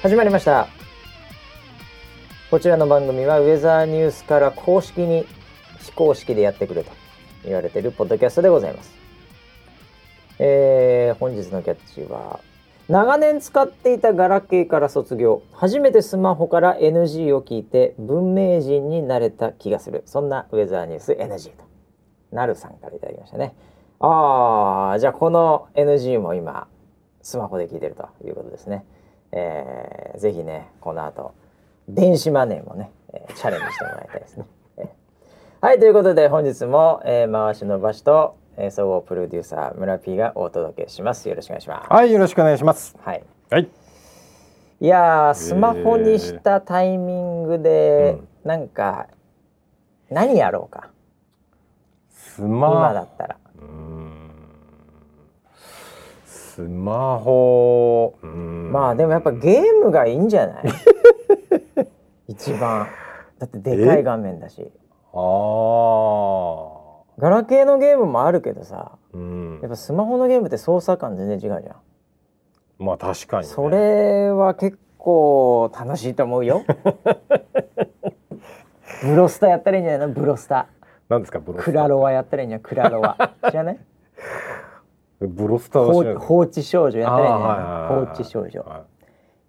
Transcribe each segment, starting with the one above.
始まりました。こちらの番組はウェザーニュースから公式に非公式でやってくれと言われているポッドキャストでございます。えー、本日のキャッチは長年使っていたガラケーから卒業初めてスマホから NG を聞いて文明人になれた気がする。そんなウェザーニュース NG と。なるさんからいただきましたね。ああじゃあこの NG も今スマホで聞いてるということですね。えー、ぜひねこの後電子マネーもね、えー、チャレンジしてもらいたいですね。えー、はいということで本日も、えー、回しの場所と、えー、総合プロデューサー村 P がお届けします。よろしくお願いします。はいよろしくお願いします。はい。はい。いやスマホにしたタイミングで、えー、なんか何やろうか。スマ今だったら。スマホ。まあでもやっぱゲームがいいんじゃない？一番。だってでかい画面だし。あガラケーのゲームもあるけどさ、うん、やっぱスマホのゲームって操作感全然違うじゃん。まあ確かに、ね、それは結構楽しいと思うよ。ブロスタやったらいいんじゃないの？ブロスタ。なんですか？ブロスタクラロワやったらいいんじゃんクラロワ。知らない？ブロスター放置少女やったらいいね、放置少女、はい、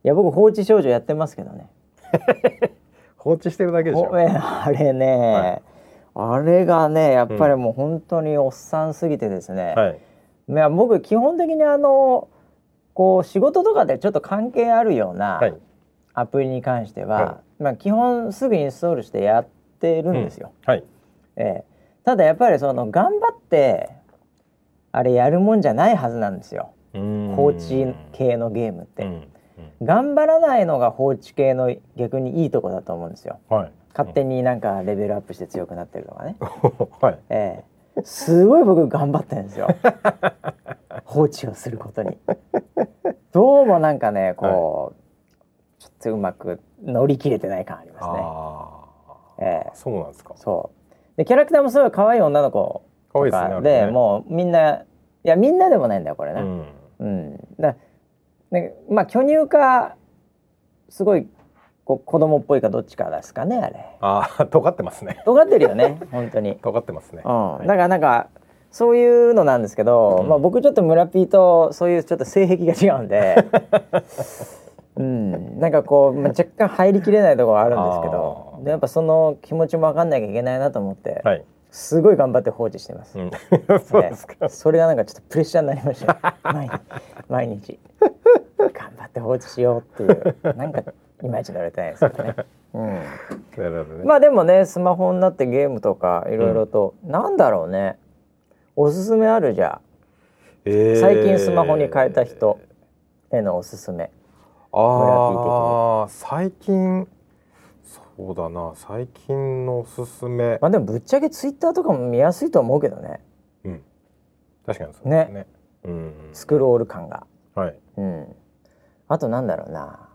いや僕放置少女やってますけどね。放置してるだけでしょ。あれね、はい、あれがねやっぱりもう本当におっさんすぎてですね、はい、いや僕基本的にあのこう仕事とかでちょっと関係あるようなアプリに関しては、はい、まあ基本すぐインストールしてやってるんですよ。うん、はい。えー、ただやっぱりその頑張ってあれやるもんじゃないはずなんですよ。放置系のゲームって、うん。うん、頑張らないのが放置系の逆にいいとこだと思うんですよ、はい、勝手になんかレベルアップして強くなってるとかね、はい、えー、すごい僕頑張ってるんですよ。放置をすることに。どうもなんかねこう、はい、ちょっとうまく乗り切れてない感ありますね。えー、そうなんですか。そう。でキャラクターもすごい可愛い女の子可愛いですねで、ね、もうみんないやみんなでもないんだよこれね。うん、うん、だねまあ巨乳かすごいこ子供っぽいかどっちかですかねあれ。ああ 尖ってますね。尖ってるよね 本当に。尖ってますね。うん、はい、だからなんかそういうのなんですけど、うん、まあ僕ちょっと村ピーとそういうちょっと性癖が違うんで。うん、なんかこう、まあ、若干入りきれないところはあるんですけどでやっぱその気持ちも分かんなきゃいけないなと思って、はい、すごい頑張って放置してます。うん、そうですか。それがなんかちょっとプレッシャーになりました。毎日毎日頑張って放置しようっていうなんかいまいち乗れてないですけどね。うん。なるほどね。まあでもねスマホになってゲームとかいろいろと、うん、なんだろうね。おすすめあるじゃ。えー、最近スマホに変えた人へのおすすめ。ああ最近そうだな。最近のおすすめ。まあでもぶっちゃけツイッターとかも見やすいと思うけどね。うん。確かにそう。ですね。ね、うん、スクロール感が。はい、うん、あとなんだろうな。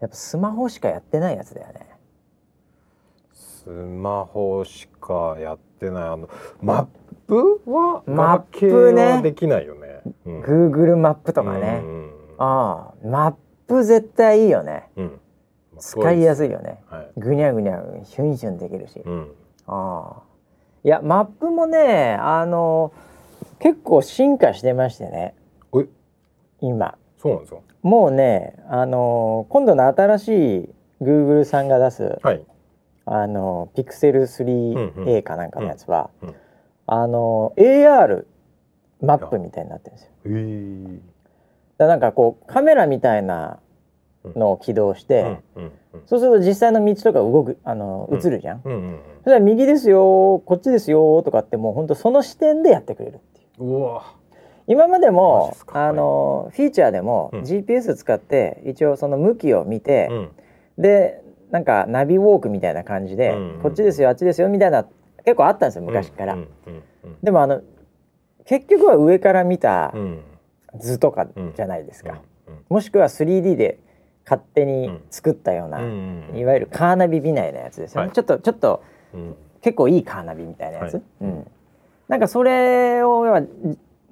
やっぱスマホしかやってないやつだよね。スマホしかやってない。あのマップはマップね。できないよね、うん、Google マップとかね、うん、ああマップ絶対いいよね、うん使いやすいよね、はい、ぐにゃぐにゃヒュンヒュンできるし、うん、ああ。いやマップもねあの結構進化してましてね。今。そうなんですか？もうねあの今度の新しい Google さんが出す、はい、あのピクセル 3A かなんかのやつは、うんうん、あの AR マップみたいになってるんですよ。え。ー、だなんかこうカメラみたいなのを起動して、そうすると実際の道とか動くあの映るじゃん,、それは右ですよこっちですよとかってもう本当その視点でやってくれるっていう。今までもあのフィーチャーでも、GPS 使って一応その向きを見て、でなんかナビウォークみたいな感じで、こっちですよあっちですよみたいな結構あったんですよ昔から、でもあの結局は上から見た図とかじゃないですか、もしくは 3D で勝手に作ったような、いわゆるカーナビみたいなやつですよね、はい、ちょっとちょっと、結構いいカーナビみたいなやつ、はい、うん、なんかそれを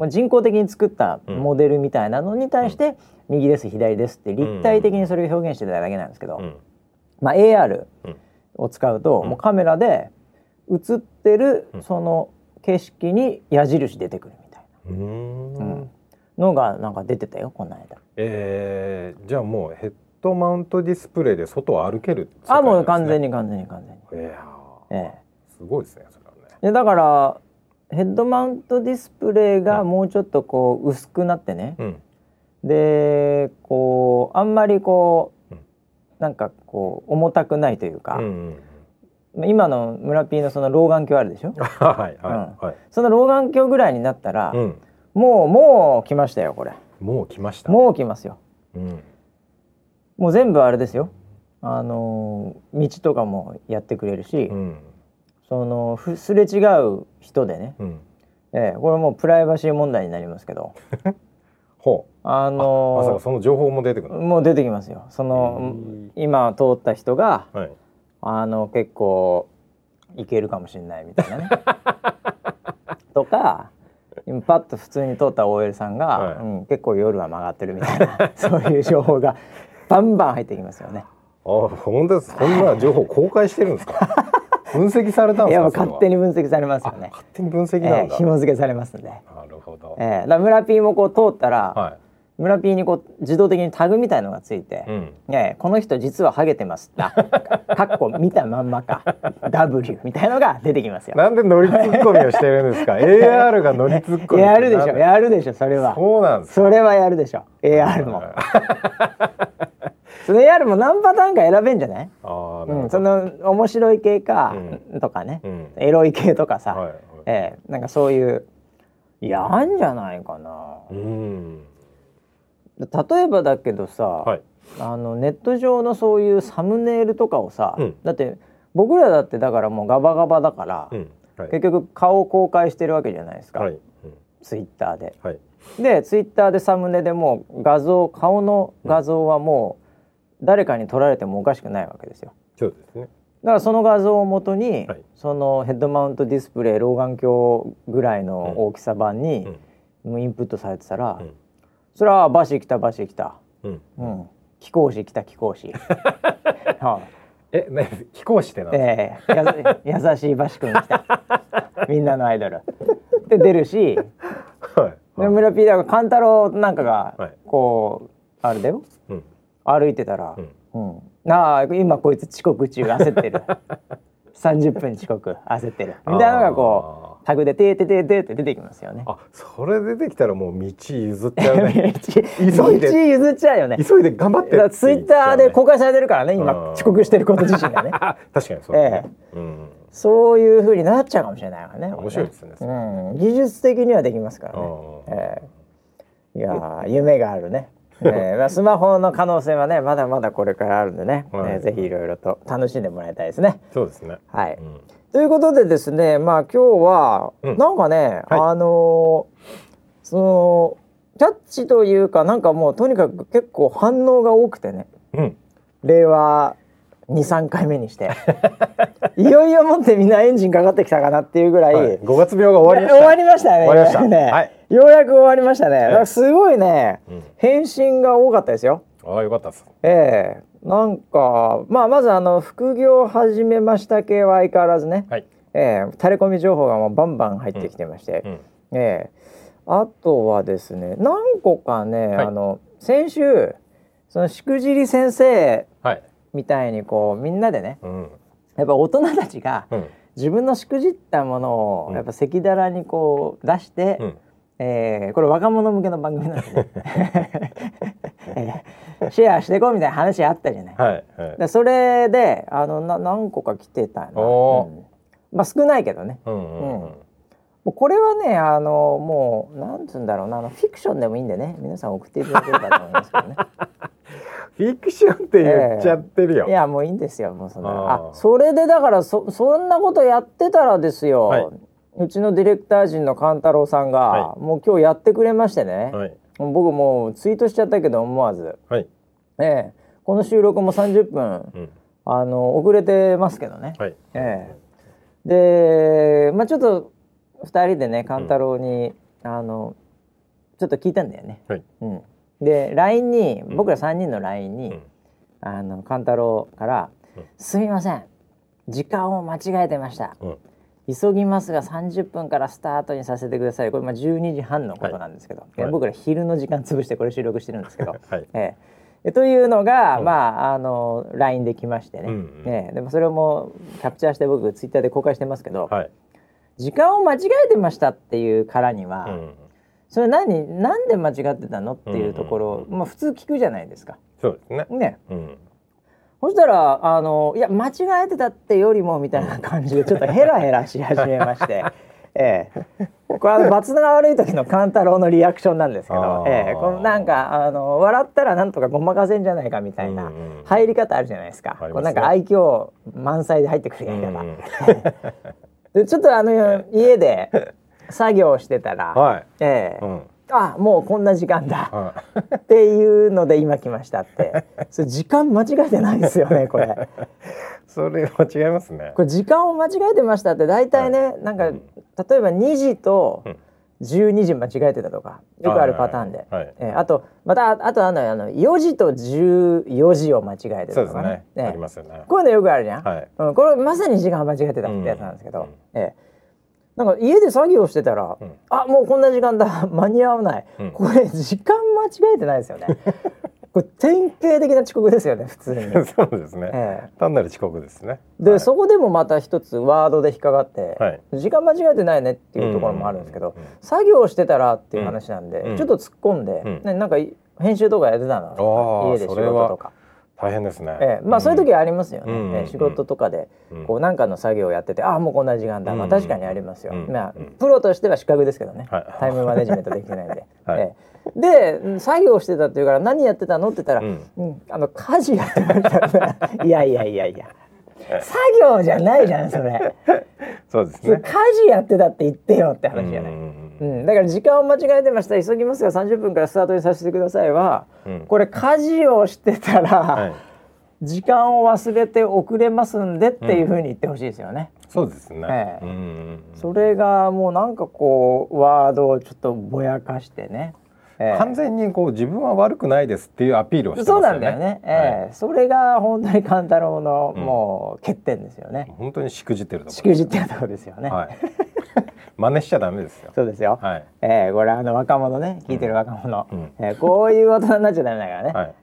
人工的に作ったモデルみたいなのに対して、右です左ですって立体的にそれを表現してただけなんですけど、まあ、AR を使うと、もうカメラで映ってるその景色に矢印出てくるみたいな、うん。のがなんか出てたよこの間。えー、じゃあもうヘッドマウントディスプレイで外を歩ける、ね、あもう完全に完全に完全に。えー、えー、すごいですねそれはね。でだからヘッドマウントディスプレイがもうちょっとこう薄くなってね、うん、でこうあんまりこう、うん、なんかこう重たくないというか、うんうん、今の村 P のその老眼鏡あるでしょ？はいはい、はい、その老眼鏡ぐらいになったら、うん、もうもう来ましたよこれ。もう来ました、ね、もう来ますよ、うん、もう全部あれですよ。あの道とかもやってくれるし、うん。そのすれ違う人でね、うん、えー、これもうプライバシー問題になりますけど。ほう。あのー、まさかその情報も出てくるもう出てきますよ。その今通った人が、はい、あの結構いけるかもしれないみたいなね。とか今パッと普通に通った OL さんが、はい、うん、結構夜は曲がってるみたいなそういう情報がバンバン入ってきますよね。あ本当ですそんな情報公開してるんですか？分析されたんですか？勝手に分析されますよね。勝手に分析なんだ。えー、紐付けされますんで。なるほど。ええー、だ村 P もこう通ったら、はい、村 P にこう自動的にタグみたいのがついて、うん、えー、この人実はハゲてます。あ、か っこ見たまんまか W みたいのが出てきますよ。なんで乗りツッコミをしてるんですか？AR が乗りツッコミ。やるでしょ。やるでしょ。それは。そうなんです。それはやるでしょ。AR も。その AR も何パターンか選べんじゃない？あ、うん、その面白い系か、うん、とかね、うん、エロい系とかさ、はいはい、えー、なんかそういういやあんじゃないかな、うん、例えばだけどさ、はい、あのネット上のそういうサムネイルとかをさ、うん、だって僕らだってだからもうガバガバだから、うん。はい、結局顔を公開してるわけじゃないですか、はい、ツイッターで。はい、でツイッターでサムネでも画像顔の画像はもう、誰かに撮られてもおかしくないわけですよ。そうですね。だからその画像をもとに、はい、そのヘッドマウントディスプレイ老眼鏡ぐらいの大きさ版に、うん、インプットされてたら、うん、それはバシ来たバシ来た、うん。うん、貴公子来た貴公子。はあ、え、ね、貴公子ってなええ。ー、や優しいバシ君来た。みんなのアイドル。で出るし、はい、で村ピーダーが勘太郎なんかが、はい、こうあれだよ。うん歩いてたら、うん、うん、ああ今こいつ遅刻中焦ってる。30分遅刻焦ってる。みたいなのがこうタグで「てーてーてーてー」って出てきますよね。あそれ出てきたらもう道譲っちゃうね。急いで。道譲っちゃうよね。急いで頑張ってツイッターで公開されてるからね今遅刻してること自身がね。確かにそう、ね、ええ、うん、そういうふうになっちゃうかもしれないわね面白いですね、うん、技術的にはできますからね、ええ、いや夢があるね えーまあ、スマホの可能性はねまだまだこれからあるんでね、はい、えー、ぜひいろいろと楽しんでもらいたいですね。そうですね。はい、うん、ということでですねまあ今日は、うん、なんかね、はい、あのー、そのキャッチというかなんかもうとにかく結構反応が多くてね、うん、令和23回目にして。いよいよもってみんなエンジンかかってきたかなっていうぐらい、はい、5月病が終わりました。終わりましたね。終わりました。ね、はい、ようやく終わりましたね、だからすごいね、うん、返信が多かったですよ。ああよかったです。ええ。ー、なんかまあまずあの副業始めました系は相変わらずね、はい、ええ。ー、タレコミ情報がもうバンバン入ってきてまして、うん。うん、ええ。ー、あとはですね何個かね、はい、あの先週そのしくじり先生、はい。みたいにこうみんなでね、うん、やっぱ大人たちが、自分のしくじったものをやっぱ赤裸々にこう出して、うん、えー、これ若者向けの番組なんで。ね、えー、シェアしていこうみたいな話あったじゃない。はいはい、でそれであのな何個か来てたな、うん、まあ少ないけどね。うん、うんうん。もうこれはねあのもうなんつうんだろうな。あのフィクションでもいいんでね。皆さん送っていただければと思いますけどね。フィクションって言っちゃってるよ、えー、いやもういいんですよ。もうそのあそれでだからそそんなことやってたらですよ、はい、うちのディレクター陣の勘太郎さんが、はい、もう今日やってくれましてね、はい、僕もうツイートしちゃったけど思わず、はい。えー、この収録も30分、うん、あの遅れてますけどね、はい。えー、でまあちょっと2人でね勘太郎に、うん、あのちょっと聞いたんだよね。はい、うん。で LINE に僕ら3人の LINE に、あの勘太郎から「すみません。時間を間違えてました」急ぎますが30分からスタートにさせてください。これまあ12時半のことなんですけど、はい、僕ら昼の時間潰してこれ収録してるんですけど、はい、えー、というのが、うん、まああの LINE できましてね、うんうん、ねでもそれもキャプチャーして僕ツイッターで公開してますけど、はい、時間を間違えてましたっていうからには、うん、それ何なんで間違ってたのっていうところ、うんうん、まあ普通聞くじゃないですか。そうですね。ね、うんそしたらあのいや間違えてたってよりもみたいな感じでちょっとヘラヘラし始めまして。ええ、これあの罰が悪い時の勘太郎のリアクションなんですけど、ええ、このなんかあの笑ったらなんとかごまかせんじゃないかみたいな入り方あるじゃないですか、うんうん、こうなんか愛嬌満載で入ってくるやり方、うんうん、でちょっとあの 家で作業してたら、はい、ええ、うんあもうこんな時間だ、っていうので今来ましたって。それ時間間違えてないですよねこれ。それ間違いますね。これ時間を間違えてましたって大体ね、はい、なんか、例えば2時と12時間違えてたとかよくあるパターンで、はい。はい、えー、あとまたあとあのあの4時と14時を間違えてたとかね。ね、ありますよね。こういうのよくあるじゃん、はい。うん、これまさに時間間違えてたってやつなんですけど、うん、えーなんか家で作業してたら、うん、あもうこんな時間だ。間に合わない、うん、これ時間間違えてないですよね。これ典型的な遅刻ですよね普通に。そうですね、ええ、単なる遅刻ですね。で、はい、そこでもまた一つワードで引っかかって、はい、時間間違えてないねっていうところもあるんですけど、作業してたらっていう話なんで、ちょっと突っ込んで、ね、なんか編集とかやってたの家で仕事とか。大変ですね。ええ、まあ、そういう時ありますよね。うんえ仕事とかで、こう、なんかの作業をやってて、ああ、もうこんな時間だ。まあ、確かにありますよ。まあ、プロとしては資格ですけどね。タイムマネジメントできてないんで。はい、ええ、で、作業してたっていうから、何やってたのって言ったら、うん、あの、家事やってました。いやいやいやいや。作業じゃないじゃん、それ。そうですね。家事やってたって言ってよって話じゃない。うん、だから時間を間違えてました。急ぎますが30分からスタートにさせてくださいは、うん、これ家事をしてたら、はい、時間を忘れて遅れますんでっていうふうに言ってほしいですよね。うん、そうですね、ええ、うん。それがもうなんかこうワードをちょっとぼやかしてね。ええ、完全にこう自分は悪くないですっていうアピールをしてますよね。そうなんだよね。ええ、はい、それが本当に勘太郎のもう欠点ですよね。本当にしくじってるところ、しくじってるところですよね。はい真似しちゃダメですよ。そうですよ。はい。えー、これあの若者ね、聞いてる若者、うん、えー、こういう大人になっちゃダメだからね。はい。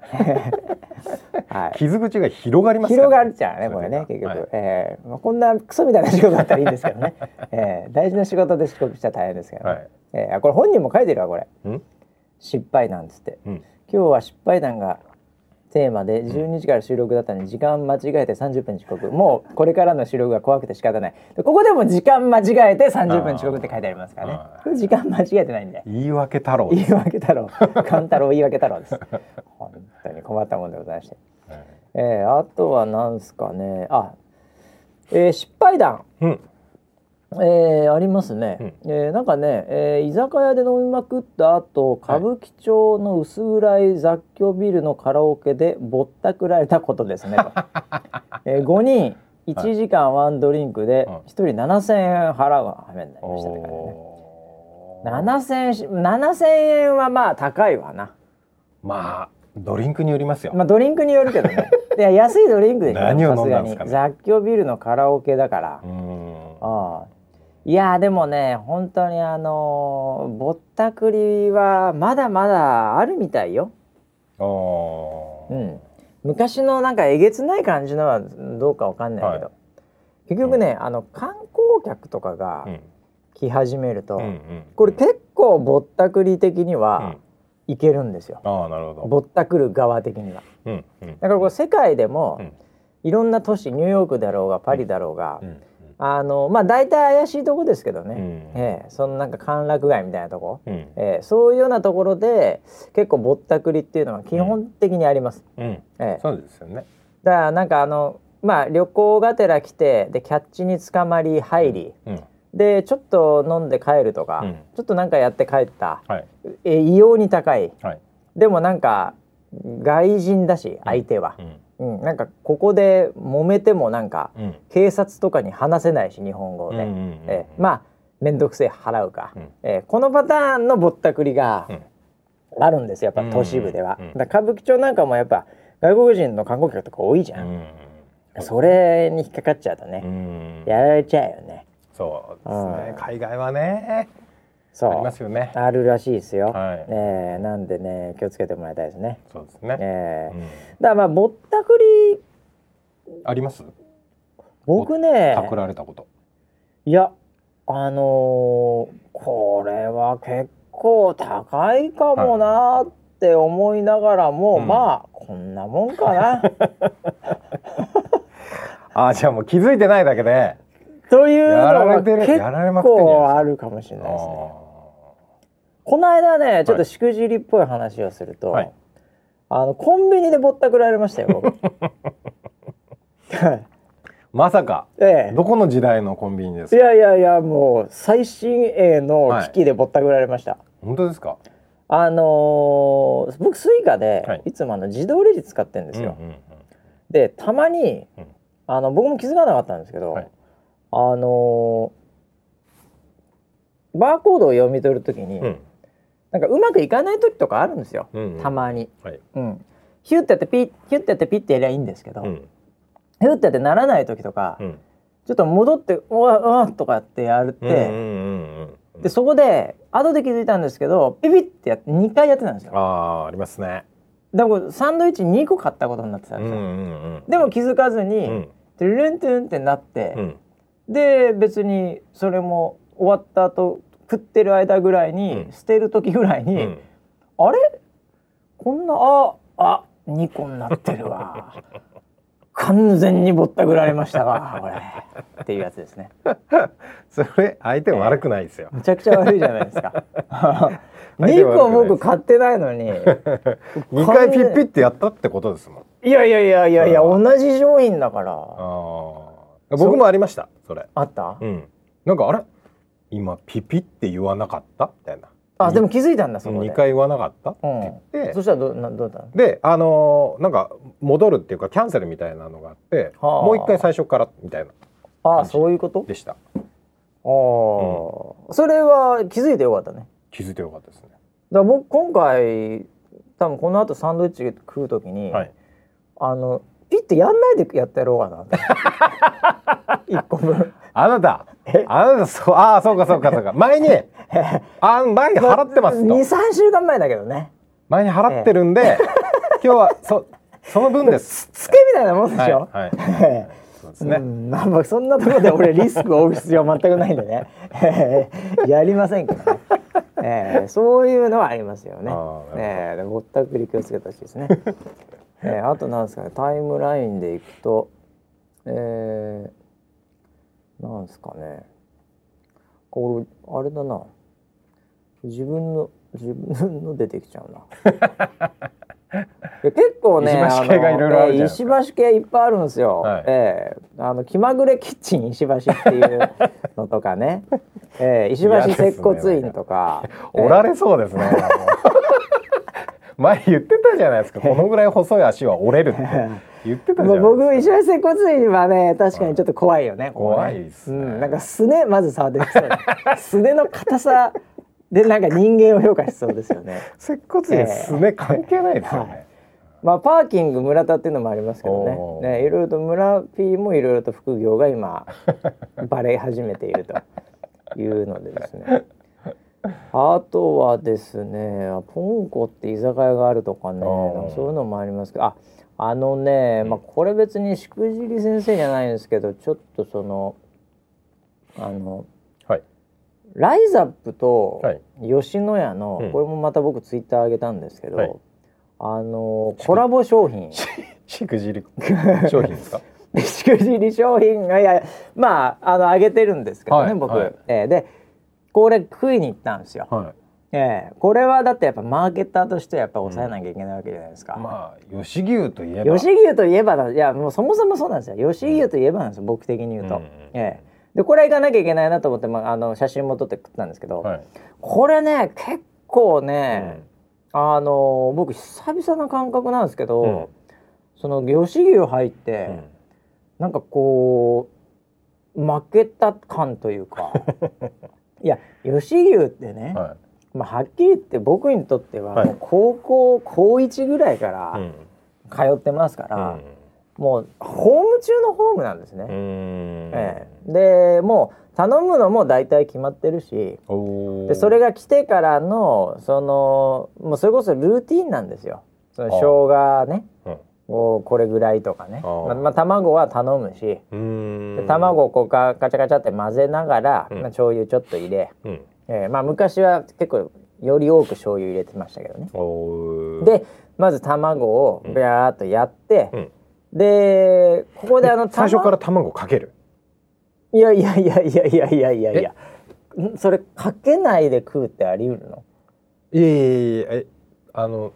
はい、傷口が広がります、ね、広がっちゃうねこれね結局、はい、えー、まあ、こんなクソみたいな仕事だったらいいんですけどね、え ー、大事な仕事で遅刻しちゃ大変ですけど、ね、はい、えー、これ本人も書いてるわこれ。失敗談つって、うん、今日は失敗談がテーマで12時から収録だったのに時間間違えて30分遅刻。もうこれからの収録が怖くて仕方ない。ここでも時間間違えて30分遅刻って書いてありますからね。時間間違えてないんで。言い訳太郎言い訳太郎。勘太郎言い訳太郎です。本当に困ったもんでございまして、はい、えー、あとは何すかね。あ、えー、失敗談、うんえー、ありますね、うん、えー、なんかね、えー、居酒屋で飲みまくった後歌舞伎町の薄暗い雑居ビルのカラオケでぼったくられたことですね、えー、5人1時間ワンドリンクで1人7,000円払うはめになりましたね、7,000円7,000円はまあ高いわな。まあドリンクによりますよ。まあドリンクによるけどね。いや安いドリンクでしょ何を飲んだんですか、ね、雑居ビルのカラオケだから。ああいやでもね本当にあのぼったくりはまだまだあるみたいよ。うん、昔のなんかえげつない感じのはどうかわかんないけど、はい、結局ね、うん、あの観光客とかが来始めると、うん、これ結構ぼったくり的にはいけるんですよ。あなるほど。ぼったくる側的には。だからこれ世界でも、いろんな都市ニューヨークだろうがパリだろうが、あのまあ大体怪しいとこですけどね、うん、えー、そのなんか歓楽街みたいなとこ、うん、えー、そういうようなところで結構ぼったくりっていうのは基本的にあります。うん、えー、そうですよね。だからなんかあのまあ旅行がてら来てでキャッチに捕まり入り、うん、でちょっと飲んで帰るとか、ちょっとなんかやって帰った、はい、え異様に高い、はい、でもなんか外人だし相手は。うんうん、なんかここで揉めてもなんか、警察とかに話せないし日本語で、えまあ面倒くせえ払うか、うん、えー、このパターンのぼったくりがあるんですよやっぱ都市部では、だ歌舞伎町なんかもやっぱ外国人の観光客とか多いじゃん、それに引っかかっちゃうとね、やられちゃうよね。そうですね、海外はねありますよね。あるらしいですよ、はい。えーなんでね気をつけてもらいたいですね。そうですね、え。ーうん。だからまあぼったくり。あります？僕ね。パクられたこと。いやあのーこれは結構高いかもなーって思いながらも、うん。まあこんなもんかな。あーじゃあもう気づいてないだけで。というのやらがれてる結構あるかもしれないですね。あこの間ねちょっとしくじりっぽい話をすると、はい。あのコンビニでぼったくられましたよ まさかええ。どこの時代のコンビニですいかやいやいやもう最新鋭の機器でぼったくられました。本当ですか？あのー僕スイカで、はい。い、つもあの自動レジ使ってるんですよ。うんうんうん。でたまに、うん。あの僕も気づかなかったんですけど、はい。あのーバーコードを読み取るときに、うんなんかうまくいかない時とかあるんですよ、うんうん。たまに。はい。うん、ヒュッてやってピッヒュッてやってピッてやりゃいいんですけど、うん。ヒュッてやってならない時とか、うん。ちょっと戻って「うわうわ」とかってやるって、でそこで後で気づいたんですけどピピッてやって2回やってたんですよ。ああありますね。だからサンドイッチ2個買ったことになってたんですよ。うんうんうんでも気づかずに、うん。トゥルルントゥルンってなって、うん。で別にそれも終わった後食ってる間ぐらいに、うん。捨てる時ぐらいに、うん。あれ？こんなああ2個になってるわ。完全にぼったくられましたわこれ。っていうやつですね。それ相手は悪くないですよ。むちゃくちゃ悪いじゃないですか。相手は2個僕買ってないのに。二回ピッピッてやったってことですもん。いやいやいやいやいやそ同じ商品だから。ああ僕もありましたそれ。あった？うん。なんかあれ？今ピピって言わなかった？みたいな。あでも気づいたんだそこで。2回言わなかった？ってうん言って。そしたらどなどうだったの？であのーなんか戻るっていうかキャンセルみたいなのがあってはあ。もう一回最初からみたいなあそういうこと？でした。ああ、それは気づいてよかったね。気づいてよかったですね。だ僕今回多分この後サンドイッチ食う時に、はい。あのピッてやんないでやってやろうかな。一個分あなた。え？あなたそうああそうかそうかそうか。前にあ前に払ってますと。23週間前だけどね。前に払ってるんで今日はそその分です。つけみたいなもんでしょ、はい、はい、え そうですえね、うん、まあまあそんなところで俺リスクを負う必要全くないんでね。ええやりませんけどね、ええそういうのはありますよね。ええでぼったくり気をつけてほしいですね。ええあとなんですかねタイムラインでいくとえー、なんですかね。これあれだな。自分の自分の出てきちゃうな。結構ね石橋系がいろいろあるじゃんのえー石橋系いっぱいあるんですよ、はい。ええ。あの気まぐれキッチン石橋っていうのとかね、えー石橋接骨院とか、おられそうですね、前言ってたじゃないですか このぐらい細い足は折れるって 言ってたじゃない僕石橋接骨院はね確かにちょっと怖いよね。怖いっすねうん、なんかすねまず触ってきそう。すねの硬さでなんか人間を評価しそうですよね。接骨院すね関係ないですよね、まあパーキング村田っていうのもありますけどね。ねいろいろと村 P もいろいろと副業が今バレ始めているというのでですね。あとはですねポンコって居酒屋があるとかねそういうのもありますけどああのね、まあ、これ別にしくじり先生じゃないんですけどちょっとそのあのはい。ライザップとはい。吉野家の、うん。これもまた僕ツイッター上げたんですけど、はい。あのコラボ商品。しくじり商品ですか？しくじり商品がいやまああの上げてるんですけどね、僕、はい。はい。えーでこれ食いに行ったんですよ。はええ。これはだってやっぱマーケターとしてやっぱ抑えなきゃいけないわけじゃないですか。いまあ吉牛といえば。吉牛といえばだいやもうそもそもそうなんですよ。吉牛といえばなんですよ、僕的に言うと。うんうんええ。でこれは行かなきゃいけないなと思って、まあ、あの写真も撮って食ったんですけど、はい。これね結構ね、あの僕久々な感覚なんですけど、うん。その吉牛入って、うん。なんかこう負けた感というか いや吉牛ってね、はまあはっきり言って僕にとってはもう高校高1ぐらいから通ってますから、もうホーム中のホームなんですね。ええ、でもう頼むのも大体決まってるしでそれが来てからのそのもうそれこそルーティンなんですよ。その生姜ね、をこれぐらいとかね。ままあ、卵は頼むし。で卵をこうかカチャカチャって混ぜながら、うん、まあ、醤油ちょっと入れ、うん、えー、まあ、昔は結構より多く醤油入れてましたけどね。でまず卵をビャーっとやって、うん、でここであの最初から卵かける？いやいやいやいやいやいやいやいや。それかけないで食うってあり得るの？いやいやいやえあの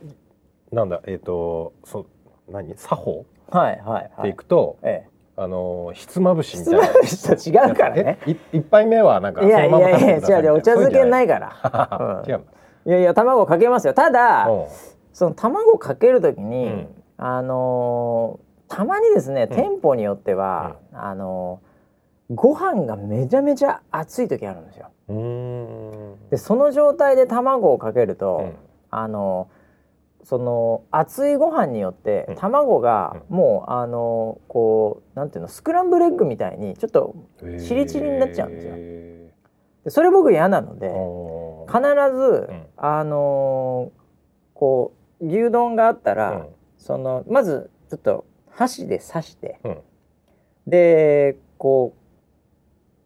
なんだえっ、ー、とそ何？作法？はいはい、はい、いくと、ええ、あのひつまぶしみたいな。ひつまぶしと違うからね。一杯目はなんかいやいやいや違う違うお茶漬けないから。違う。いやいや卵かけますよ。ただその卵かけるときに、うん、あのー、たまにですね、店舗によっては、うん、あのー、ご飯がめちゃめちゃ熱い時あるんですよ。でその状態で卵をかけると、うん、あのーその熱いご飯によって卵がもう、あのこうなんていうのスクランブルエッグみたいにちょっとチリチリになっちゃうんですよ。でそれ僕嫌なので必ず、あのこう牛丼があったら、そのまずちょっと箸で刺して、でこ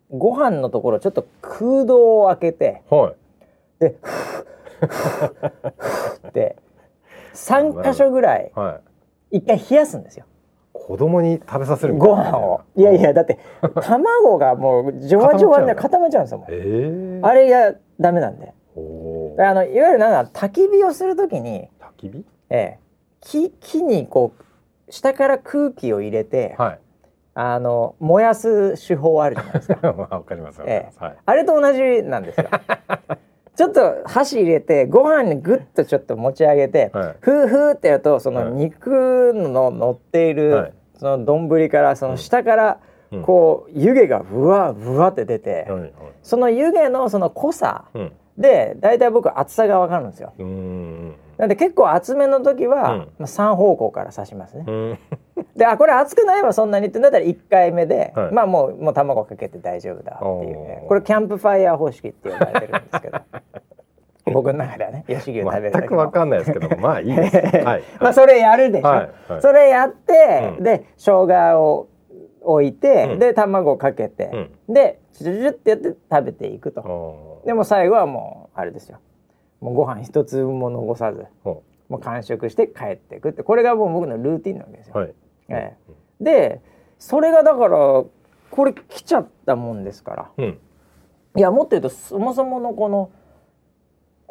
うご飯のところちょっと空洞を開けて、はい、でって3箇所ぐらい一回冷やすんですよ。子供に食べさせるご飯を。いやいやだって卵がもうじょわじょわで固まっちゃうんですよ、えー、あれがダメなんで。あのいわゆるなんだ焚き火をするときに焚き火？ええ。木木にこう下から空気を入れて、はい、あの燃やす手法あるじゃないですか。わかります。ええ、はい、あれと同じなんですよ。ちょっと箸入れてご飯にグッとちょっと持ち上げて、はい、ふーふーってやるとその肉の乗っている、はい、その丼からその下からこう、湯気がぶわぶわって出て、はいはい、その湯気のその濃さで大体僕厚さが分かるんですよ。なんで結構厚めの時は、うん、まあ、3方向から刺しますね。であこれ熱くないわそんなにってなったら1回目で、はい、まあもうもう卵かけて大丈夫だっていうね。これキャンプファイヤー方式って呼ばれてるんですけど僕の中ではね吉牛食べる全くわかんないですけどまあいいです、はい、まあそれやるでしょ、はいはい、それやって、うん、で生姜を置いて、うん、で卵かけて、うん、でチュチュチュってやって食べていくと。でも最後はもうあれですよ。もうご飯一粒も残さずもう完食して帰っていくって。これがもう僕のルーティンなわけですよ。はい、ええ、でそれがだからこれ来ちゃったもんですから、うん、いやもっと言うとそもそものこの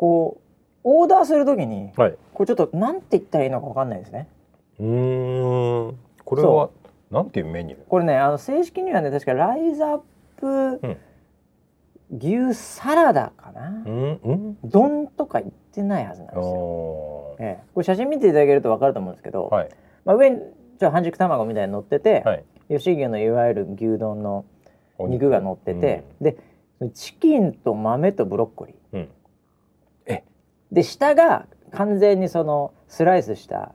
こうオーダーするときに、はい、これちょっとなんて言ったらいいのかわかんないですね。うん。これはなんていうメニュー？これねあの正式にはね確かライズアップ、うん。牛サラダかな、うんうん、丼とか言ってないはずなんですよ、ええ、これ写真見ていただけると分かると思うんですけど、はい、まあ、上にじゃ半熟卵みたいに乗ってて、はい、吉牛のいわゆる牛丼の肉が乗ってて、うん、でチキンと豆とブロッコリー、で下が完全にそのスライスした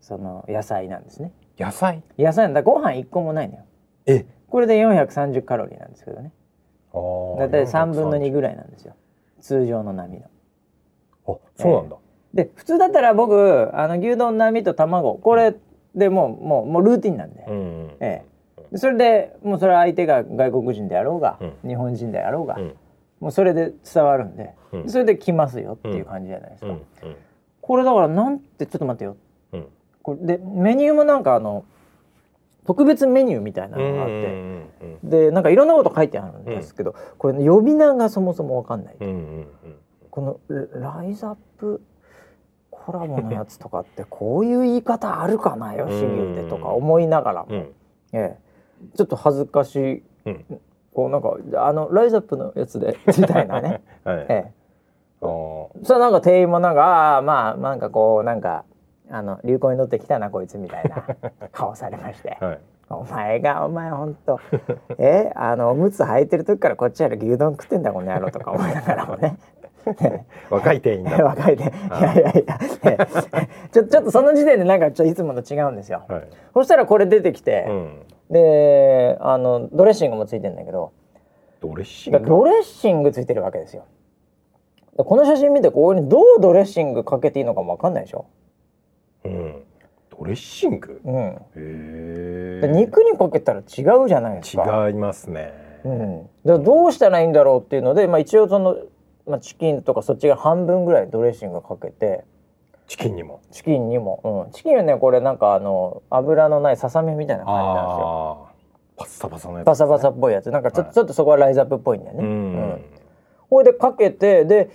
その野菜なんですね。野菜？野菜だ。ご飯一個もないのよ。え？これで430カロリーなんですけどね。だいたい3分の2ぐらいなんですよ。通常の波の。あそうなんだ、えー、で普通だったら僕あの牛丼並と卵。これでもうもうもうルーティンなんで、うん、えー、それでもうそれは相手が外国人であろうが、うん、日本人であろうが、うん、もうそれで伝わるんで、それで来ますよっていう感じじゃないですか。これだからなんてちょっと待ってよ、これでメニューもなんかあの特別メニューみたいなのがあってでなんかいろんなこと書いてあるんですけど、これ呼び名がそもそも分かんない、このライズアップコラボのやつとかってこういう言い方あるかなよしぎってとか思いながらも、ええ、ちょっと恥ずかしい、こうなんかあのライズアップのやつでみたいなね、はい、ええ、それなんか店員もなんかああまあなんかこうなんかあの流行に乗ってきたなこいつみたいな 顔されまして、はい、お前がお前ほんとえ？あのおむつ履いてる時からこっちやら牛丼食ってんだこの野郎とか思いながらもね。若い店員だ。若い店いやいやいや。ちょちょっとその時点でなんかちょいつもと違うんですよ、はい、そしたらこれ出てきて、うん、であのドレッシングもついてるんだけど。ドレッシング？ドレッシングついてるわけですよ。この写真見てここにどうドレッシングかけていいのかも分かんないでしょ。うん。ドレッシング？うん。へえ肉にかけたら違うじゃないですか。違いますね。うん。だどうしたらいいんだろうっていうので、まあ、一応その、まあ、チキンとかそっちが半分ぐらいドレッシングかけてチキンにも。チキンにも、うん、チキンはねこれなんかあの油のないささみみたいな感じなんですよ。パッサパサのやつ、ね、パサパサっぽいやつ。なんかちょはい、ちょっとそこはライズアップっぽいんだよね。うん。これでかけてで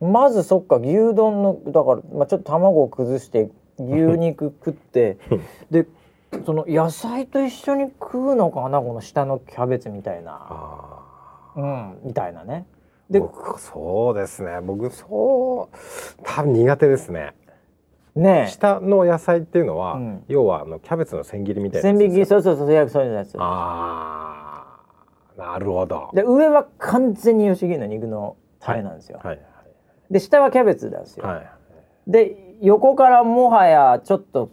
まずそっか牛丼のだから、まあ、ちょっと卵を崩して牛肉食って でその野菜と一緒に食うのかなこの下のキャベツみたいな。うんみたいなね。で僕そうですね。僕そう多分苦手ですねね下の野菜っていうのは、うん、要はあのキャベツの千切りみたいな千切りそうそうそうそういうやつ。ああなるほど。で上は完全に吉木の肉のタレなんですよ、はいはいはい、で下はキャベツですよ、はい、で横からもはやちょっと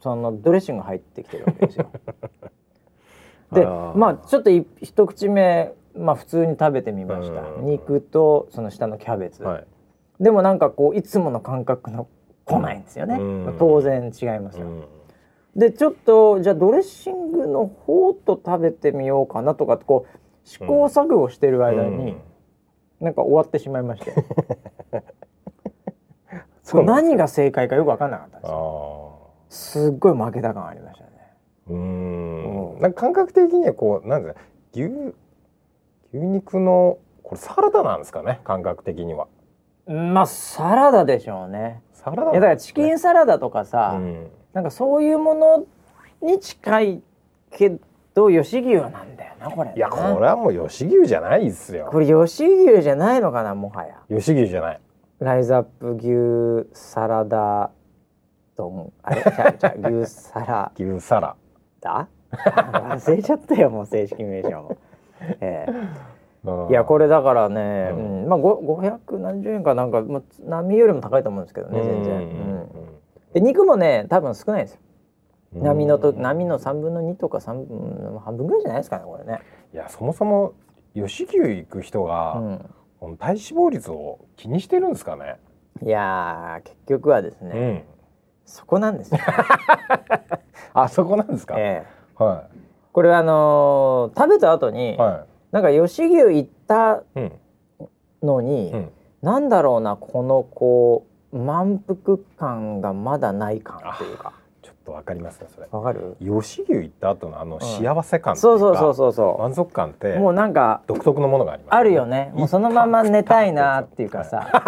そのドレッシング入ってきてるわけですよ。でまあちょっと一口目まあ普通に食べてみました、肉とその下のキャベツ、はい、でもなんかこういつもの感覚の来ないんですよね、当然違いますよ、でちょっとじゃあドレッシングの方と食べてみようかなとかこう試行錯誤してる間に、なんか終わってしまいまして。そう何が正解かよく分かんなかったんですよ。すっごい負けた感ありましたね。うん。なんか感覚的にはこうなんですか牛牛肉のこれサラダなんですかね感覚的には。まあサラダでしょうねサラダ、ね、いやだからチキンサラダとかさ、うん、なんかそういうものに近いけど吉牛なんだよなこれいやこれはもう吉牛じゃないですよ。これ吉牛じゃないのかなもはや。吉牛じゃない。ライズアップ牛サラダ丼あれ？じゃじゃ牛サラ。牛サラ。だ？忘れちゃったよもう正式名称も。えー、いやこれだからね、うん、うん、まあ500何十円かなんか、まあ、波よりも高いと思うんですけどね全然、うん、で肉もね多分少ないですよ。波のと波の3分の2とか3分半分ぐらいじゃないですかねこれね。いやそもそも吉牛行く人が、うん。この体脂肪率を気にしてるんですかね？いや結局はですね、うん、そこなんですよ。あそこなんですか、えー、はい、これはあのー、食べた後に、はい、なんか吉牛行ったのに、うん、なんだろうなこのこう満腹感がまだない感というか。とわかりますねそれ。わかる？吉牛行った後のあの幸せ感、うん、そうそうそうそうそう。満足感ってもうなんか独特のものがあります、ね、あるよね。もうそのまま寝たいなっていうかさ、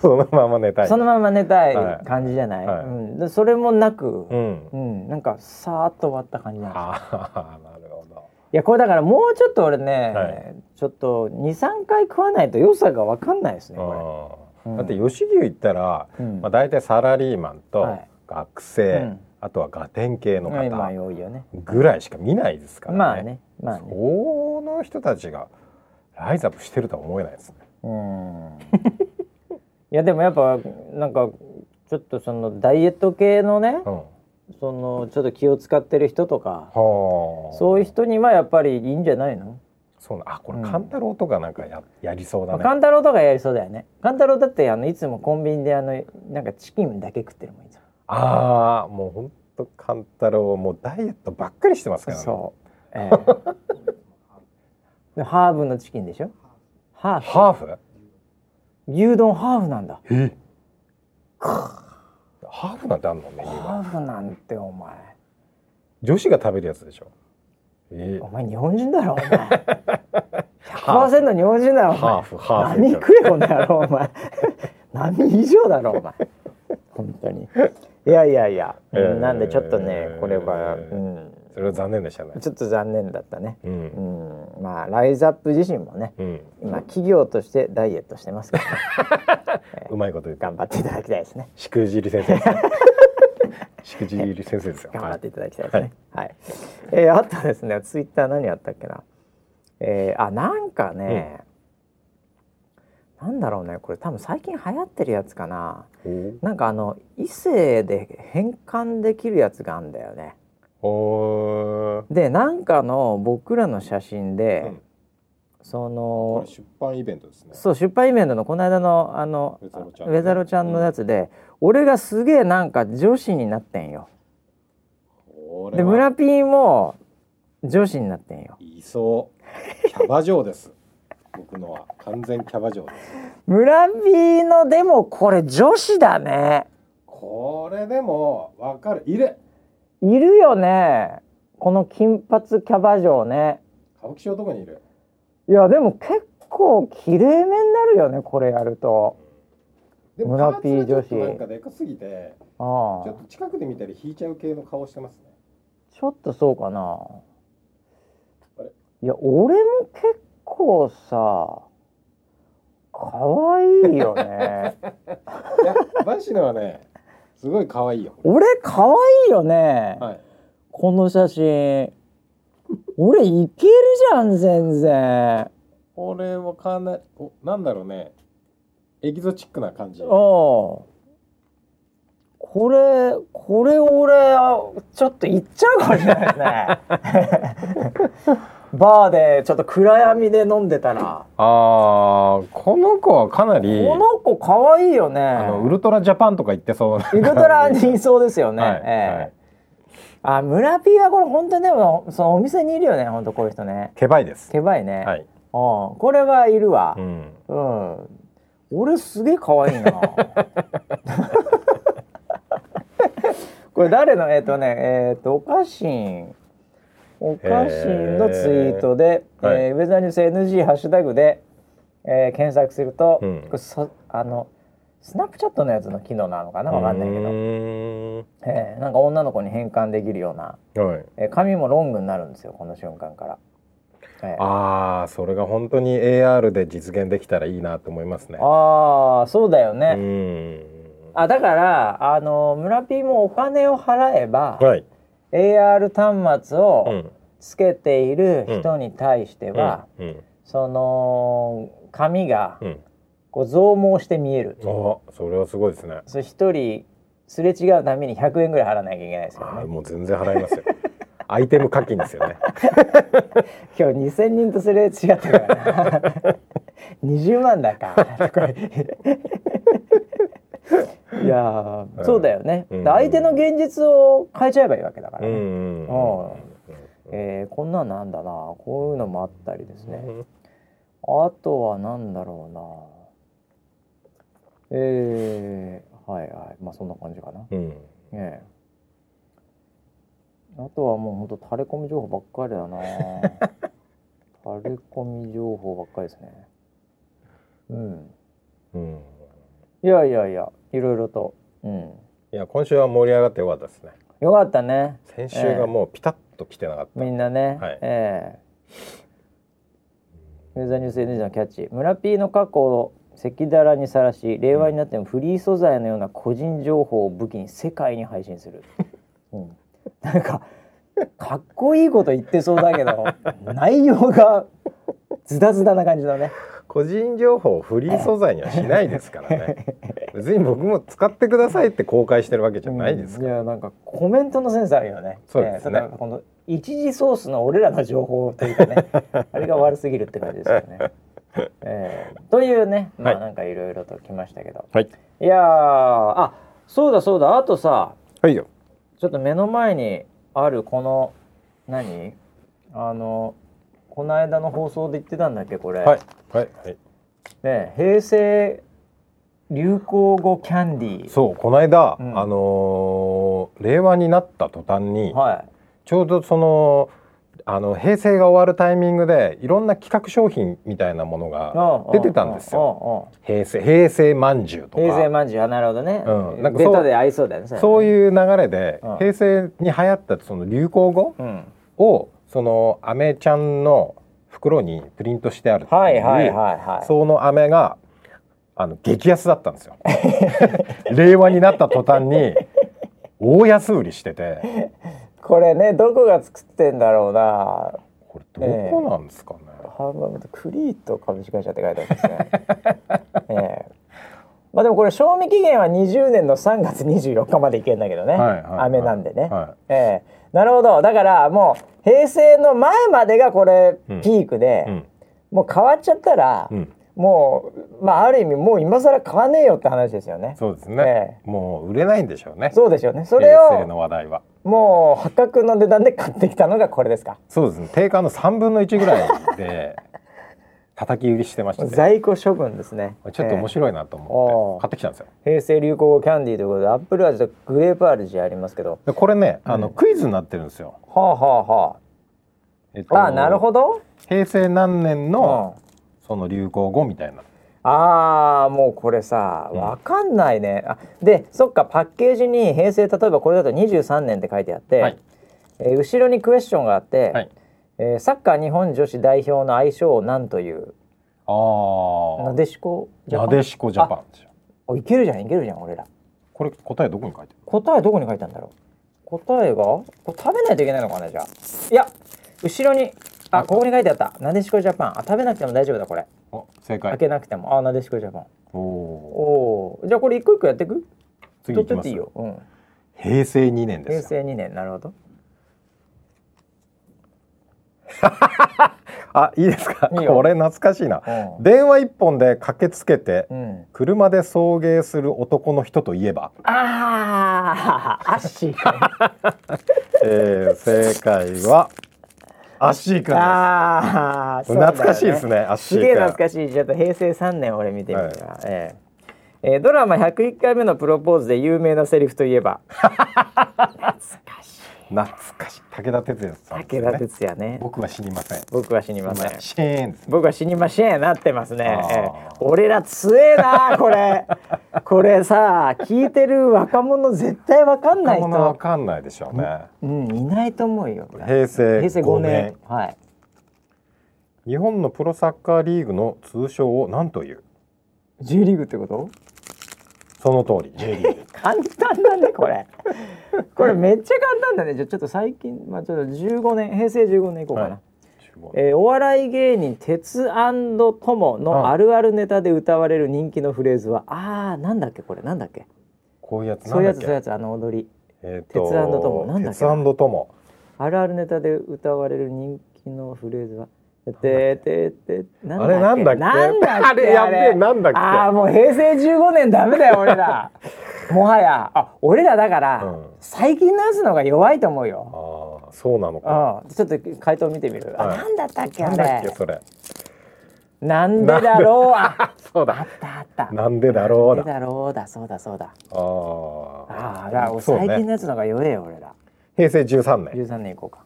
そのまま寝たい。そのまま寝たい感じじゃない、はい、うん、それもなく、うん、うん、なんかさーっと終わった感じなんですやこれだからもうちょっと俺ね、はい、ちょっと23回食わないと良さが分かんないですねこれ。だって吉牛行ったら、うん、まあ、大体サラリーマンと学生、はい、あとはガテン系の方ぐらいしか見ないですからね。まあねまあね、その人たちがライズアップしてるとは思えないですね。うん。いやでもやっぱなんかちょっとそのダイエット系のね、うん、そのちょっと気を使ってる人とかそういう人にはやっぱりいいんじゃないの？そうあこれ勘太郎とかなんかや,、やりそうだね。勘太郎とかやりそうだよね。勘太郎だってあのいつもコンビニであのなんかチキンだけ食ってるもんいつも。ああもうほんと勘太郎もうダイエットばっかりしてますから。ねそう、えー、ハーブのチキンでしょ？ハーフ。ハーフ？牛丼ハーフなんだ。え？ハーフなんてあんのメニューハーフなんてお前。女子が食べるやつでしょ。え。ー、お前日本人だろお前。100%日本人だろお前。ハーフハーフ何食えこの野郎お前。何以上だろお前。本当に。いやいやいや、えー、なんでちょっとねこれは、うん、それは残念でしたね。ちょっと残念だったね、うん、うん、まあライズアップ自身もね、うん、今企業としてダイエットしてますから、ね。えー、うまいこと言って。頑張っていただきたいですね。しくじり先生 しくじり先生ですよ。頑張っていただきたいですね。はい。はい、えー、あとですね、ツイッター何やったっけな？えー、あなんかね、なんだろうねこれ多分最近流行ってるやつかな。なんかあの異性で変換できるやつがあるんだよねでなんかの僕らの写真で、うん、その出版イベントですね。そう出版イベントのこの間のあのウェザロちゃんのやつで、うん、俺がすげえなんか女子になってんよ。で村ピーも女子になってんよ。いそう。キャバ嬢です。僕のは。完全キャバ嬢です。村ーのでもこれ女子だね。これでもわかる。いるいるよね。この金髪キャバ嬢ね。歌舞伎町とかにいる。いやでも結構綺麗めになるよねこれやると、でも村ピー女子なんかでかすぎてあちょっと近くで見たり引いちゃう系の顔してますね。ちょっとそうかな。いや俺も結構さ可愛いよね。いやバシノはねすごい可愛いよ。俺可愛いよね、はい、この写真。俺いけるじゃん全然。俺もかなりおなんだろうね。エキゾチックな感じ。これこれ俺ちょっといっちゃうかもしれないね バーでちょっと暗闇で飲んでたら。あこの子はかなりこの子可愛いよね。あのウルトラジャパンとか言ってそうウルトラにいそうですよね、はい、えーはい。あ村ピーはこれ本当にでもそのお店にいるよね本当こういう人ね。ケバいです。ケバいね、はい、これはいるわ、うん、うん、俺すげえ可愛いな。これ誰の？えっ、ー、とねえっ、ー、とおかしいんおかしいのツイートで、えー、えー、ウェザーニュース NG ハッシュタグで、えー、検索すると、うん、これそあのスナップチャットのやつの機能なのかな？わかんないけど、えー、なんか女の子に変換できるような、はい、えー、髪もロングになるんですよこの瞬間から。えー、ああそれが本当に AR で実現できたらいいなと思いますね。ああそうだよね。あだからあの村 P もお金を払えば、はい、AR 端末をつけている人に対しては、うんうん、その紙がこう増毛して見える。あそれはすごいですね。そ一人すれ違うために100円ぐらい払わなきゃいけないですよね。もう全然払いますよ。アイテム課金ですよね。今日2000人とすれ違ったからな。20万だか。いやそうだよね、うん、相手の現実を変えちゃえばいいわけだからね。うん。えー、こんなんなんだな。こういうのもあったりですね。あとはなんだろうな。えー、はいはい。まあそんな感じかな。うん、えー、あとはもうほんと垂れ込み情報ばっかりだな。垂れ込み情報ばっかりですね。うん。うんいやいやいやいろいろと、うん、いや今週は盛り上がってよかったですね。よかったね。先週がもうピタッと来てなかった、えー、みんなね、はい、えー、ウェザーニュース NG のキャッチ。村 P の過去を赤裸々にさらし令和になってもフリー素材のような個人情報を武器に世界に配信する、うん、なんかかっこいいこと言ってそうだけど内容がズダズダな感じのね個人情報をフリー素材にはしないですからね。別に僕も使ってくださいって公開してるわけじゃないです、うん、いやなんかコメントのセンスあるよね。そうですね、えー、この一次ソースの俺らの情報というかね あれが悪すぎるって感じですよね。えー、というねまあなんかいろいろときましたけど、はい、いやあそうだそうだ。あとさはいよ。ちょっと目の前にあるこの何？あのこの間の放送で言ってたんだっけこれ。はい。はい。はい。ね平成流行語キャンディー。そうこの間、うん、あのー、令和になった途端に、はい、ちょうどそのあの平成が終わるタイミングでいろんな企画商品みたいなものが出てたんですよ。平成平成まんじゅうとか。平成まんじゅうなるほどね。うん、なんかそうで合いそうだよね。そういう流れで、うん、平成に流行ったその流行語を、そのアメちゃんの袋にプリントしてあるっていう、はいはいはいはい、その飴があの激安だったんですよ。令和になった途端に大安売りしてて。これねどこが作ってんだろうな。これどこなんですかね。えー、ハーバードクリート株式会社って書いてあるんですね。まあでもこれ賞味期限は20年の3月24日までいけるんだけどね、はいはいはい、雨なんでね、はい、えー、なるほどだからもう平成の前までがこれピークで、うんうん、もう変わっちゃったら、うんもうまあある意味もう今更買わねえよって話ですよね。そうですね。えー、もう売れないんでしょうね。そうでしょうね。それをの話題はもう破格の値段で買ってきたのがこれですか。そうですね。定価の三分の一ぐらいで 叩き売りしてました、ね、在庫処分ですね。ちょっと面白いなと思って買ってきたんですよ。平成流行語キャンディーということでアップル味とグレープ味ありますけど。これね、あの、クイズになってるんですよ。はあはあはあ。えっと、あなるほど。平成何年の、その流行語みたいな。ああもうこれさわかんないね、うん、あでそっかパッケージに平成例えばこれだと23年って書いてあって、はい、えー、後ろにクエスチョンがあって、はい、えー、サッカー日本女子代表の愛称を何という？あなでしこ？ジャパン？なでしこジャパンあいけるじゃんいけるじゃん俺ら。これ答えどこに書いてる答えどこに書いたんだろう？答えが？これ食べないといけないのかなじゃあ。いや後ろにあここに書いてあった。なでしこジャパン。あ食べなくても大丈夫だこれ。正解。開けなくても。あなでしこジャパン。おおじゃあこれ一個一個やっていく？次いきます。いいよ、うん、平成2年です平成2年。なるほど あいいですか？これ懐かしいな、うん、電話一本で駆けつけて、うん、車で送迎する男の人といえば。ああアッシー、えー、正解はアッシー君です。ああ、懐かしいですね。アッシーすげえ懐かしい。ちょっと平成三年俺見てみたら、はい、えー、えー、ドラマ百一回目のプロポーズで有名なセリフといえば。懐かしい。武田鉄矢さん、ね、武田鉄矢ね。僕は死にません。僕は死にません。シェーン僕は死にませんなってますね、えー、俺ら強えな これ。これさ聞いてる若者絶対わかんない人わかんないでしょうね。うんいないと思うよ。平成平成5年。はい。日本のプロサッカーリーグの通称を何という？J リーグってこと？その通り。J リーグ。簡単だねこれ。これめっちゃ簡単だね。じゃあちょっと最近まあちょっと15年平成15年いこうかな、はい。えー、お笑い芸人鉄友のあるあるネタで歌われる人気のフレーズはああなんだっけこれ？なんだっけ？こういうやつ。そういうやつそういうやつあの踊り、えー、鉄友。なんだっけ鉄友。あるあるネタで歌われる人気のフレーズはてててあれなんだっけ？なんだっけ？あれやべえなんだっけ？あもう平成15年ダメだよ俺ら。もはや。あ俺らだから、うん、最近のやつの方が弱いと思うよ。ああそうなのか。ちょっと回答見てみる、はい、あなんだったっけあれ？なんだっけそれ？なんでだろう？あ そうだ。あったあった。なんでだろうだ。なんでだろうだそうだそうだ。ああだ最近のやつの方が弱えよ俺ら。平成13年。13年いこうか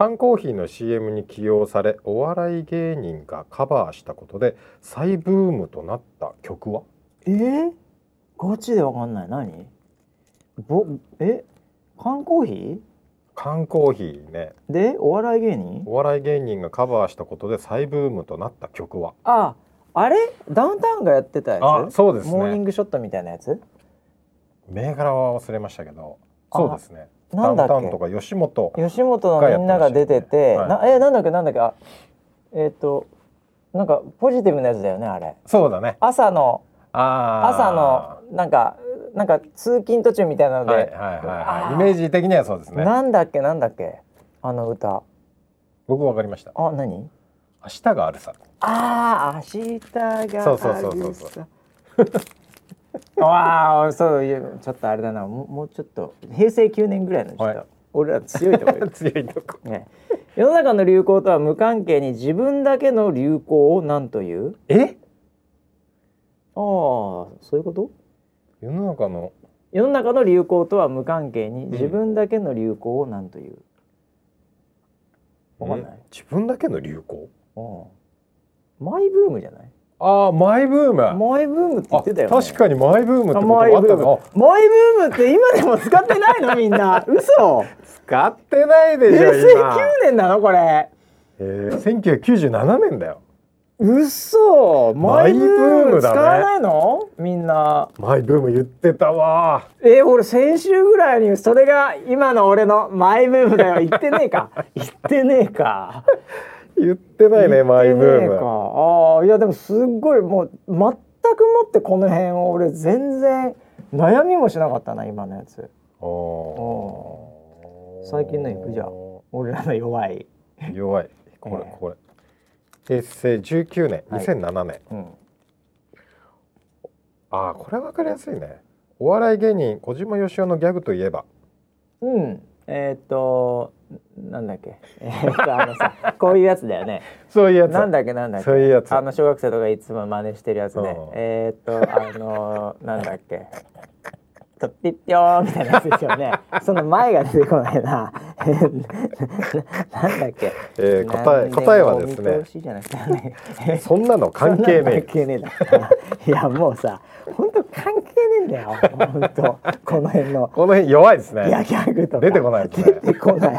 缶コーヒーの CM に起用されお笑い芸人がカバーしたことで再ブームとなった曲は？え？ー、ガチでわかんない。何？ぼえ？缶コーヒー？缶コーヒーね。でお笑い芸人？お笑い芸人がカバーしたことで再ブームとなった曲は？ああれ？ダウンタウンがやってたやつ？あそうです、ね、モーニングショットみたいなやつ？銘柄は忘れましたけどそうですねなんだっけ？とか吉本吉本のみんなが出てて、はい、なえなんだっけ？なんだっけ？あえっ、ー、となんかポジティブなやつだよねあれ。そうだね。朝の朝のなんかなんか通勤途中みたいなので、はいはいはい、イメージ的にはそうですね。なんだっけ？なんだっけ？あの歌。僕わかりました。あ何？明日があるさ。ああ明日があるさ。そうそうそうそうそうわ あそういうちょっとあれだな。ももうちょっと平成9年ぐらいの人、はい、俺ら強いとこ 強いとこ、ね、世の中の流行とは無関係に自分だけの流行を何という？え？ああそういうこと？世の中の。世の中の流行とは無関係に自分だけの流行を何という、うん、かんない。自分だけの流行？ああマイブームじゃない？ああマイブーム。マイブームって言ってたよ、ね、確かにマイブームってマイブーム。マイブームって今でも使ってないの？みんな。嘘。使ってないでしょ平成9年なの？これ。えー、1997年だよ。嘘。マイブーム使わないの、ね、みんな。マイブーム言ってたわ。えー、俺先週ぐらいにそれが今の俺のマイブームだよ。言ってねえか。言ってねえか 言ってないねマイブーム。ああいやでもすっごいもう全もってこの辺を俺全然悩みもしなかったな今のやつ。最近のいくじゃん俺らの弱い。弱い。これ、これ。平成19年、はい、2007年、うん、ああこれ分かりやすいね。お笑い芸人小島よしおのギャグといえば。うんえっ、となんだっけ？えー、っとあのさこういうやつだよね。そういうやつ。なんだっけ？なんだっけ？そういうやつ。あの小学生とかいつも真似してるやつね、えっとあのなんだっけ？とってっぴょーみたいなやつですよね。その前が出てこないな。なんだっけ？えー、答え答えはですね。そんなの関係ねえ。関係ねえだ。いやもうさ、本当関係ねえんだよ。本当この辺の。この辺弱いですね。いやギャグと出てこない、ね、出てこない。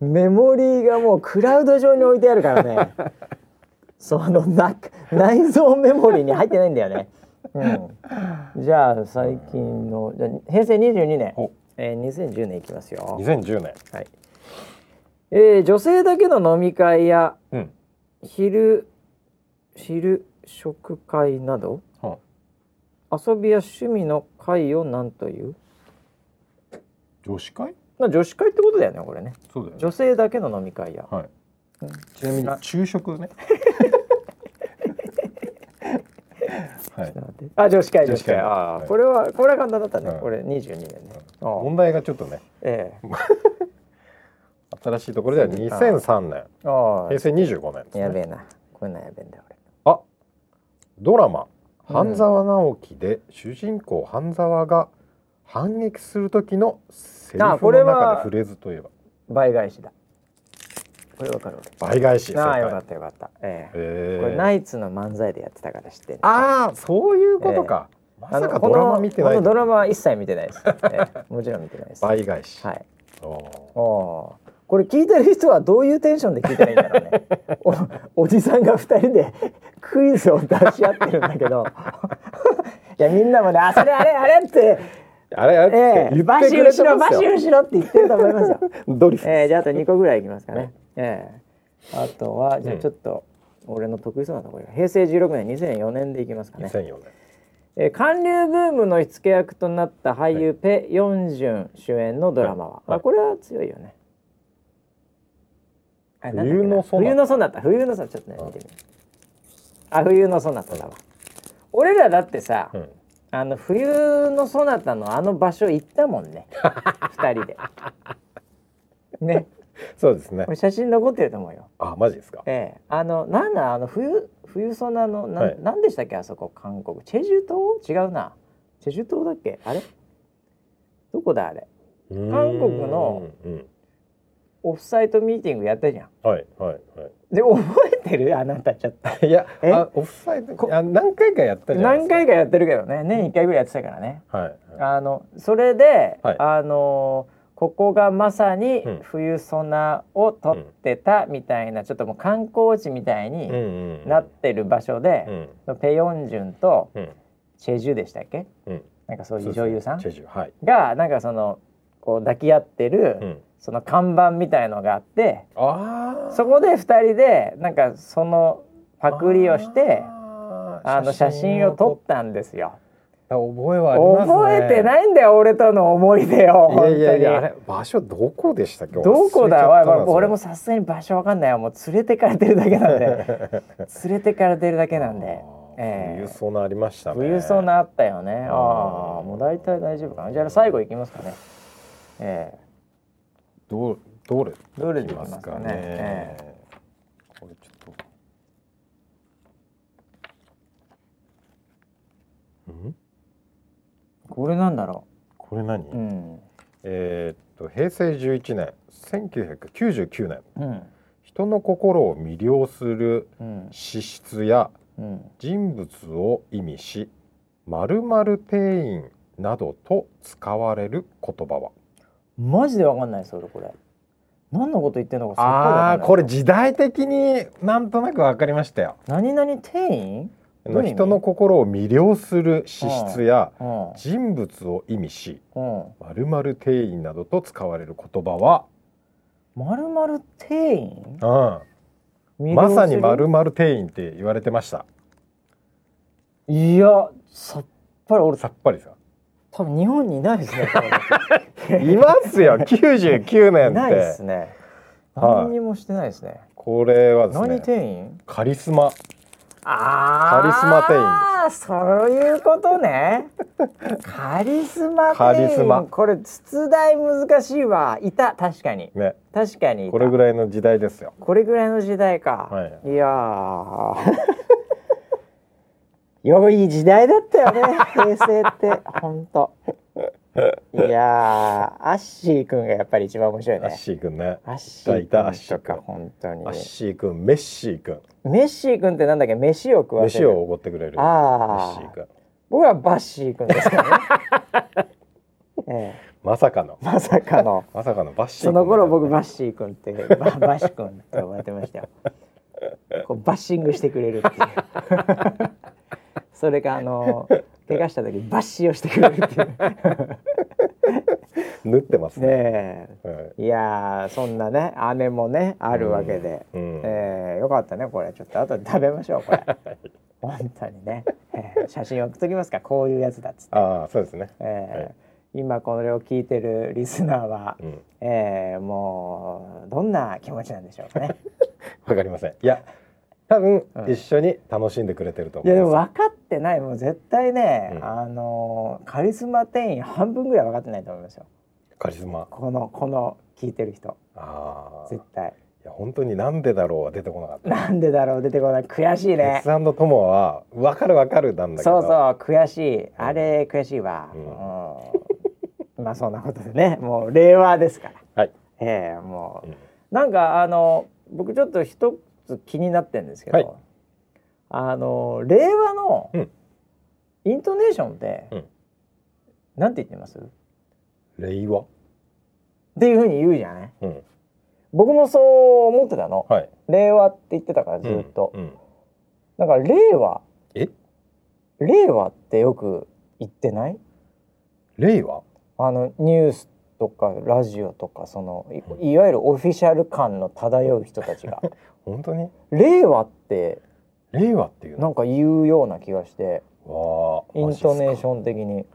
メモリーがもうクラウド上に置いてあるからね。その内臓メモリーに入ってないんだよね。うん、じゃあ最近のじゃ平成22年、えー、2010年いきますよ。2010年。はい。えー、女性だけの飲み会や、うん、昼昼食会など、はあ、遊びや趣味の会を何という？女子会？女子会ってことだよねこれね。そうだよ、ね、女性だけの飲み会や、はい。うん、ちなみに昼食ね はい、あ女子会女子会。あ、はい、これはこれは簡単だったね、これ22年ね、問題がちょっとね、ええ、新しいところでは2003年。平成25年です、ね、やべえな。こんなんやべえんだ俺。あドラマ「半沢直樹」で主人公半沢が反撃する時のセリフの中でフレーズといえば。倍返しだこれわかる倍返しああよかったよかった。ええ。ー、これナイツの漫才でやってたから知ってああそういうことか、えー、まさかドラマ見てないドラマは一切見てないです、えー、もちろん見てないです。倍返し。はい。おおこれ聞いてる人はどういうテンションで聞いてないんだろうね。おおじさんが二人でクイズを出し合ってるんだけど。いやみんなもねあそれあれあれって。あれあれ、えー、バシ後ろバシ後ろって言ってると思いますよ。ドリフえー、じゃああと2個ぐらいいきますかね、ええ。ー、あとはじゃあちょっと、俺の得意そうなところ平成16年2004年でいきますかね。2004年。えー、韓流ブームの火付け役となった俳優、ペ・ヨンジュン主演のドラマは、はい、あこれは強いよね。冬のソナタ。冬のソナタ。冬のソナタ。ちょっとね見てみあ冬のソナタだわ。俺らだってさ、うん、あの冬のソナタのあの場所行ったもんね。二人で。ねそうですね。写真残ってると思うよ。あ、マジですか？ええ。あのなんだあの冬冬ソナのな、はい、なんでしたっけ？あそこ韓国。チェジュ島？違うな。チェジュ島だっけ？あれ？どこだあれ？韓国のオフサイトミーティングやったじゃん。はいはいはい。で覚えてる？あなたちょっと。いやあオフサイトあ何回かやったじゃ何回かやってるけどね。年一回ぐらいやってたからね。はい。はい、あのそれで、はい、あのーここがまさに冬ソナを撮ってたみたいな、ちょっともう観光地みたいになってる場所で、ペヨンジュンとチェジュでしたっけ、なんかそういう女優さん？がなんかそのこう抱き合ってる、その看板みたいのがあってそこで2人でなんかそのパクリをしてあの写真を撮ったんですよ。覚えはあります、ね、覚えてないんだよ俺との思い出をいやいやいやあれ場所どこでしたっけどこだ俺もさすがに場所わかんないよもう連れてかれてるだけなんで連れてかれてるだけなんで。えー、冬ソナありましたね冬ソナあったよねああもう大体大丈夫かなじゃあ最後いきますかねええー、どうどれどれでいきますかね、えー、これちょっとうんこれなんだろう？これ何、うん、えー、っと平成11年1999年、うん、人の心を魅了する資質や人物を意味し〇〇店員などと使われる言葉は。マジでわかんないそれこれ。何のこと言ってんのかああこれ時代的になんとなくわかりましたよ。何々店員？の人の心を魅了する資質や人物を意味し「まるまる店員」などと使われる言葉は「まるまる店員」うん、まさに「まるまる店員」って言われてました。いやさっぱり俺さっぱりさ。多分日本にいないですね いますよ。99年って。ないですね。何にもしてないですね、はい、これはですね何店員？カリスマ。あカリスマ店員。ですそういうことね。カリスマカリスマ。これ出題難しいわ。いた。確かに。ね。確かにこれぐらいの時代ですよ。これぐらいの時代か、はい、いや良 い時代だったよね平成って。本当いやアッシー君がやっぱり一番面白いね。アッシー君ね。アッシー君とか本当に。アッシー君メッシー君メッシー君ってなんだっけ？飯を食わせる。飯をおごってくれる。ああ僕はバッシー君ですからね、ええ、まさかの。まさかの。まさかのバッシーその頃僕バッシー君ってババッシ君って呼ばれてましたよ。こうバッシングしてくれるっていう。それがあの怪我した時にバッシーをしてくれるっていう。縫ってますね。ね、はい、いやそんなね姉もねあるわけで、うん、えー、よかったねこれ。ちょっと後で食べましょうこれ。本当にね、えー、写真送っときますかこういうやつだっつって。ああそうですね、えー、はい、今これを聞いてるリスナーは、うん、えー、もうどんな気持ちなんでしょうかね。わかりません。いや多分一緒に楽しんでくれてると思います、いやでも分かってないもう絶対ね、うん、あのカリスマ店員半分ぐらい分かってないと思いますよ。カリスマ。このこの聞いてる人。ああ絶対。いや本当になんでだろうは出てこなかった。なんでだろう出てこない。悔しいね。鉄腕の友は分かる分かるなんだけど。そうそう悔しい。あれ悔しいわ、うん、まあそんなことでね。もう令和ですから。はい。ええー、もう、うん、なんかあの僕ちょっと一つ気になってるんですけど、はい、あの令和のイントネーションって、うん、なんて言ってます？令和？っていうふうに言うじゃない、うん、僕もそう思ってたの、はい、令和って言ってたからずっと、うん。うん、だから令和。え？令和ってよく言ってない？令和？あのニュースとかラジオとかそのいわゆるオフィシャル感の漂う人たちが。本当に？令和って令和っていうなんか言うような気がして。わイントネーション的に。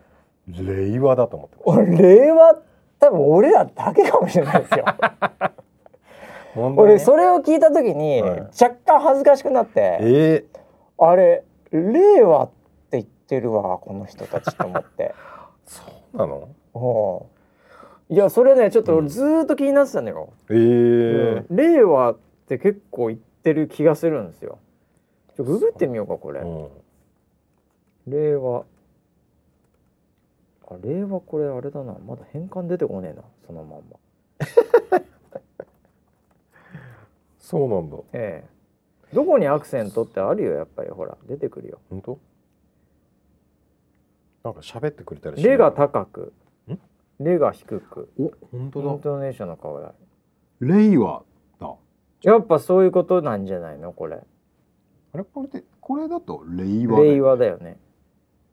令和だと思って俺令和？多分俺らだけかもしれないですよ。俺それを聞いた時に、若干恥ずかしくなって、えー、あれ令和って言ってるわこの人たちと思って。そうなの？いやそれねちょっと俺ずっと気になってたんだよ、うん、えー。うん、令和って結構言ってる気がするんですよ。ちょググってみようかこれ、うん、令和。あ令和これあれだな。まだ変換出てこねえなそのまんま。そうなんだ。ええ。どこにアクセントってあるよやっぱり。ほら出てくるよ。本当なんか喋ってくれたりレが高くレが低く。お本当だ。イントネーションの顔だ。令和だ。やっぱそういうことなんじゃないの？これ。あれ？これでこれだと令和令和だよね。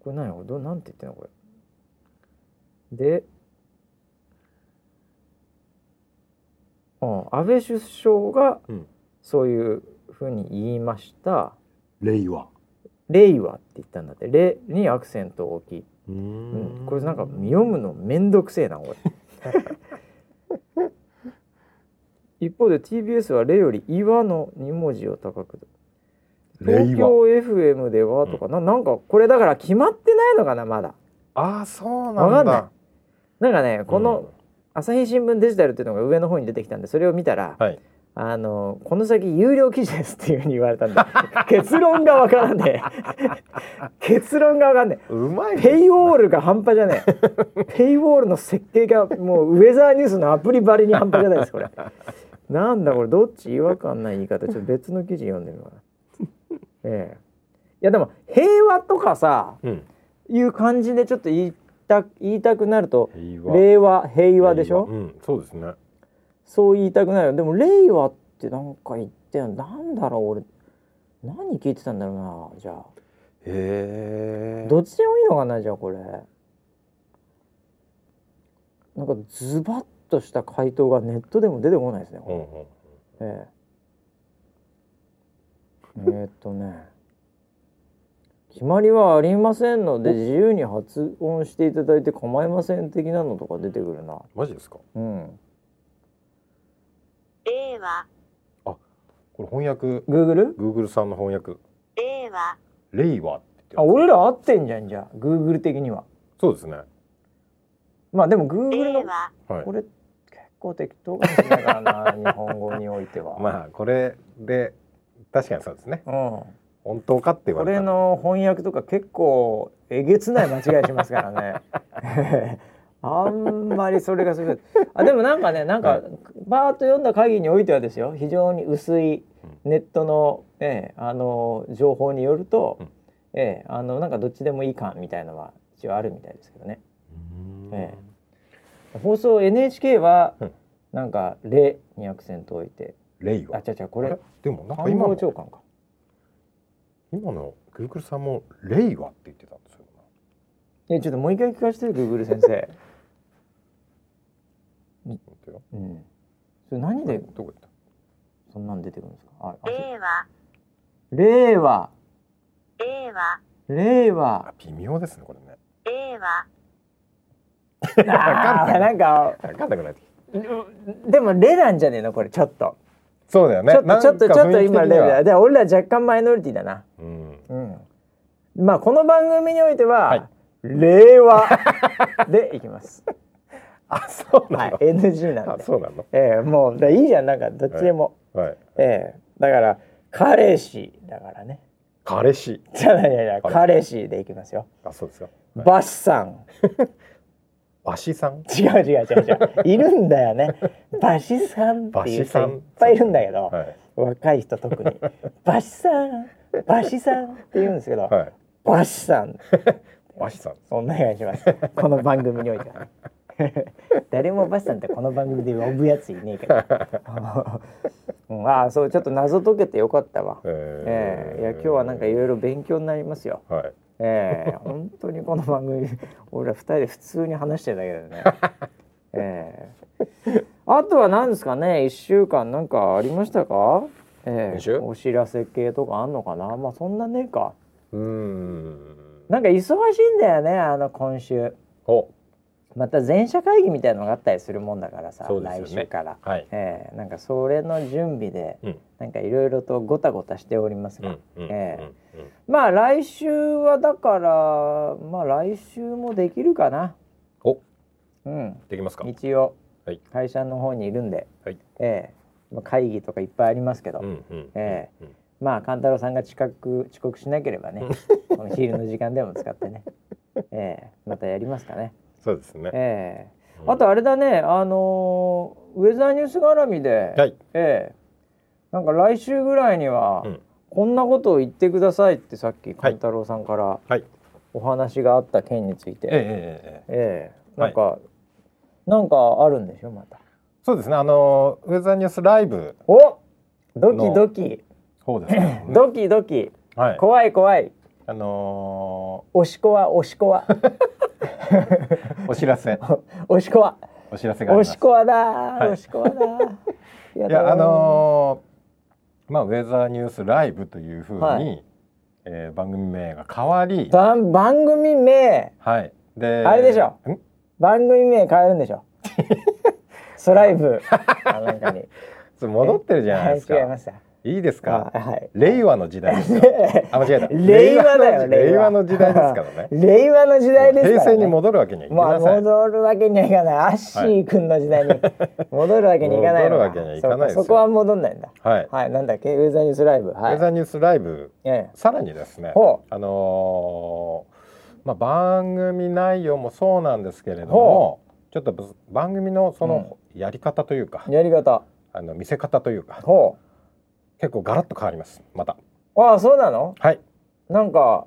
これ何どなんて言ってんのこれ？で、うん、安倍首相がそういうふうに言いました。令和。令和って言ったんだって。令にアクセントを置き。うん,、これなんか読むのめんどくせえな、これ。一方で TBS は「令」より「岩」の2文字を高く。東京 FM ではとか、うん、ななんかこれだから決まってないのかなまだ。ああそうなんだ。なんかねこの朝日新聞デジタルっていうのが上の方に出てきたんでそれを見たら、はい、あのこの先有料記事ですっていうふうに言われたんで 結論がわからんね 結論がわかんねうまい、ペイウォールが半端じゃねえペイウォールの設計がもうウェザーニュースのアプリばりに半端じゃないですこれ。なんだこれどっち違和感ない言い方。ちょっと別の記事読んでみよう。か なええ。いやでも平和とかさ、うん、いう感じでちょっと言った言いたくなると令和平和でしょ、うん、そうですねそう言いたくないよ。でも令和ってなんか言ってなんだろう俺。何聞いてたんだろうなじゃあ。へえどっちでもいいのかなじゃあこれ。なんかズバッとした回答がネットでも出てこないですね、うんうん、ええ。えー、っとね。決まりはありませんので自由に発音していただいて構いません的なのとか出てくるな。マジですか？うん令和あこれ翻訳。Google? Google さんの翻訳。令和令和あ俺ら合ってんじゃんじゃあ。Google 的には。そうですね。まあでも Google のは。い、これ結構適当かもしれないからな日本語においては。まあこれで確かにそうですね。うん。本当かって言われこれの翻訳とか結構えげつない間違いしますからね あんまりそれがするあでもなんかねなんかバーッと読んだ限りにおいてはですよ。非常に薄いネットの,、ええ、あの情報によると、うん、ええ、あのなんかどっちでもいい感みたいのは一応あるみたいですけどね。ええ、放送 NHK は、なんか「れ」にアクセントを置いて「れ」あ違う違うこれ。でもなんか今の今のグーグルさんも「令和」って言ってたんですよ。えちょっともう一回聞かせてグーグル先生。うん。それ何で？どこ行った？そんなん出てくるんですか？あ、令和。令和。令和。令和。微妙ですねこれね。令和。ああなんか分かんなくなってでもレなんじゃねえのこれちょっと。そうだよね。ちょっとちょっとちょっと今レだ。で俺ら若干マイノリティだな。うん。うん。まあこの番組においては、はい、令和 でいきます。あそうなの、はい、NG なんで。そうなの？ええー、もういいじゃんなんかどっちでも、はい、はい、ええー、だから彼氏だからね。彼氏？じゃないやいや彼氏。でいきますよ。あそうですよ、はい、バシさん。バシさん？違う違う違う違う。いるんだよね。バシさんっていう人いっぱいいるんだけど、はい、若い人特に。バシさんバシさんって言うんですけど、はい、バシさん。バシさん。お願いします。この番組においては 誰もバシさんってこの番組で呼ぶやついねえけど、うん、ああそうちょっと謎解けてよかったわ、えー、えー、いや今日はなんかいろいろ勉強になりますよ、はい、えー、本当にこの番組 俺ら二人で普通に話してるだけだよね。えー、あとは何ですかね？一週間なんかありましたか？えー、お知らせ系とかあんのかな？まあそんなねえか。うん。なんか忙しいんだよねあの今週。おまた全社会議みたいのがあったりするもんだからさ、ね、来週から、はい、えー、なんかそれの準備で、うん、なんかいろいろとごたごたしておりますが、うん、えー、まあ来週はだからまあ来週もできるかな。お。うん。できますか？一応、はい、会社の方にいるんで、はい、えー、まあ、会議とかいっぱいありますけど、うんうん、えー、まあ勘太郎さんが近く遅刻しなければね。この昼の時間でも使ってね、えー、またやりますかね。そうですね。ええー、あとあれだね、あのー、ウェザーニュース絡みで、はい、ええー、なんか来週ぐらいには、うん、こんなことを言ってくださいってさっき勘太郎さんからお話があった件について、はい、ええええなんか、はい、なんかあるんでしょまた。そうですね。あのウェザーニュースライブおドキドキ。そうですね。ドキドキ。はい、怖い怖い。あのー、おしこはおしこは。お知らせ。おしこわ。お知らせがおしこわだ、はい、おしこわだ。いやあのー、まあウェザーニュースライブというふうに、はい、えー、番組名が変わり。番番組名。はい。であれでしょ。番組名変えるんでしょ。スライブ。なんかに。戻ってるじゃないですか。違いました。いいですか、はい、令和の時代ですよ。あ間違えた。令和だよ令和の時代。ですからね。令和の時代です平成に戻るわけにはいきません、まあ、戻るわけにはいかない。アッシー君の時代に。戻るわけにいかない戻るわけにはいかないそこは戻んないんだ。はい、はい、なんだっけ？ウェザーニュースライブ、はい、ウェザーニュースライブ、ええ、さらにですねあのー、まあ番組内容もそうなんですけれどもちょっと番組のそのやり方というか、うん、やり方。あの見せ方というかほう結構ガラッと変わります。また。ああそうなの？はい。なんか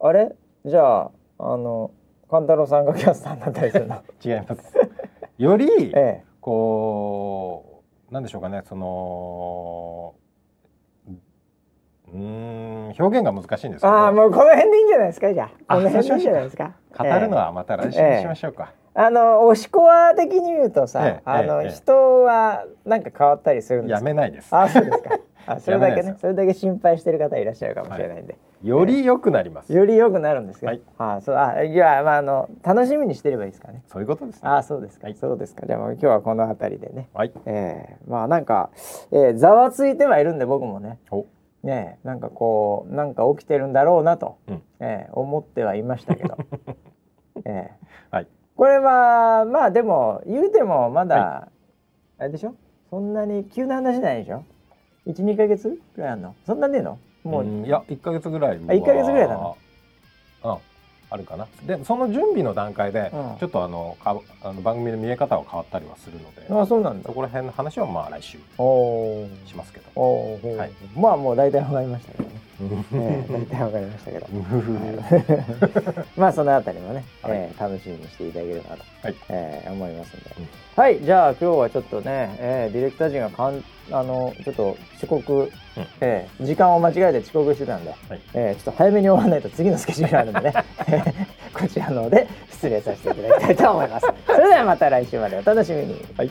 あれ？じゃああの勘太郎さんがキャスターになったりするの？違います。より、ええ、こうなんでしょうかね。そのうん表現が難しいんですああもうこの辺でいいんじゃないですかじゃあこの辺でいいんじゃないですか語るのはまた来週にしましょうか、えー、あのおしこわ的に言うとさ、えー、あの、人はなんか変わったりするんですやめないですあそうですかあ それだけねそれだけ心配してる方いらっしゃるかもしれないんで、はいより良くなります。より良くなるんですか？はい。あ、そう、あ、いや、まあ、あの、楽しみにしてればいいですかね。そういうことです、ね、あ、そうですか。はい、そうですか。じゃあ、今日はこの辺りでね。はい。ええー、まあ、なんか、えー、ざわついてはいるんで、僕もね。ね、なんかこう、なんか起きてるんだろうなと。うん、ええー、思ってはいましたけど。ええ。ー、はい。これは、まあ、でも、言うても、まだ、はい、あれでしょ？そんなに急な話じゃないでしょ？一二ヶ月ぐらいあるの？そんなねえの？もう、いや一か月ぐらいあ一か月ぐらいだなうんあるかな。でその準備の段階で、ちょっとあのかあの番組の見え方が変わったりはするのであそうなんだ。そこら辺の話はまあ来週しますけど。お、はい、まあもう大体わかりましたけどねえー、大体わかりましたけどまあそのあたりもね、はい、えー、楽しみにしていただければと、はいえー、思いますん。で、うん、はいじゃあ今日はちょっとね、えー、ディレクター陣がかん。あのちょっと遅刻、うん、えー、時間を間違えて遅刻してたん。で、はい、え、ちょっと早めに終わらないと次のスケジュールあるん。でねこちらので失礼させていただきたいと思いますそれではまた来週までお楽しみに。はい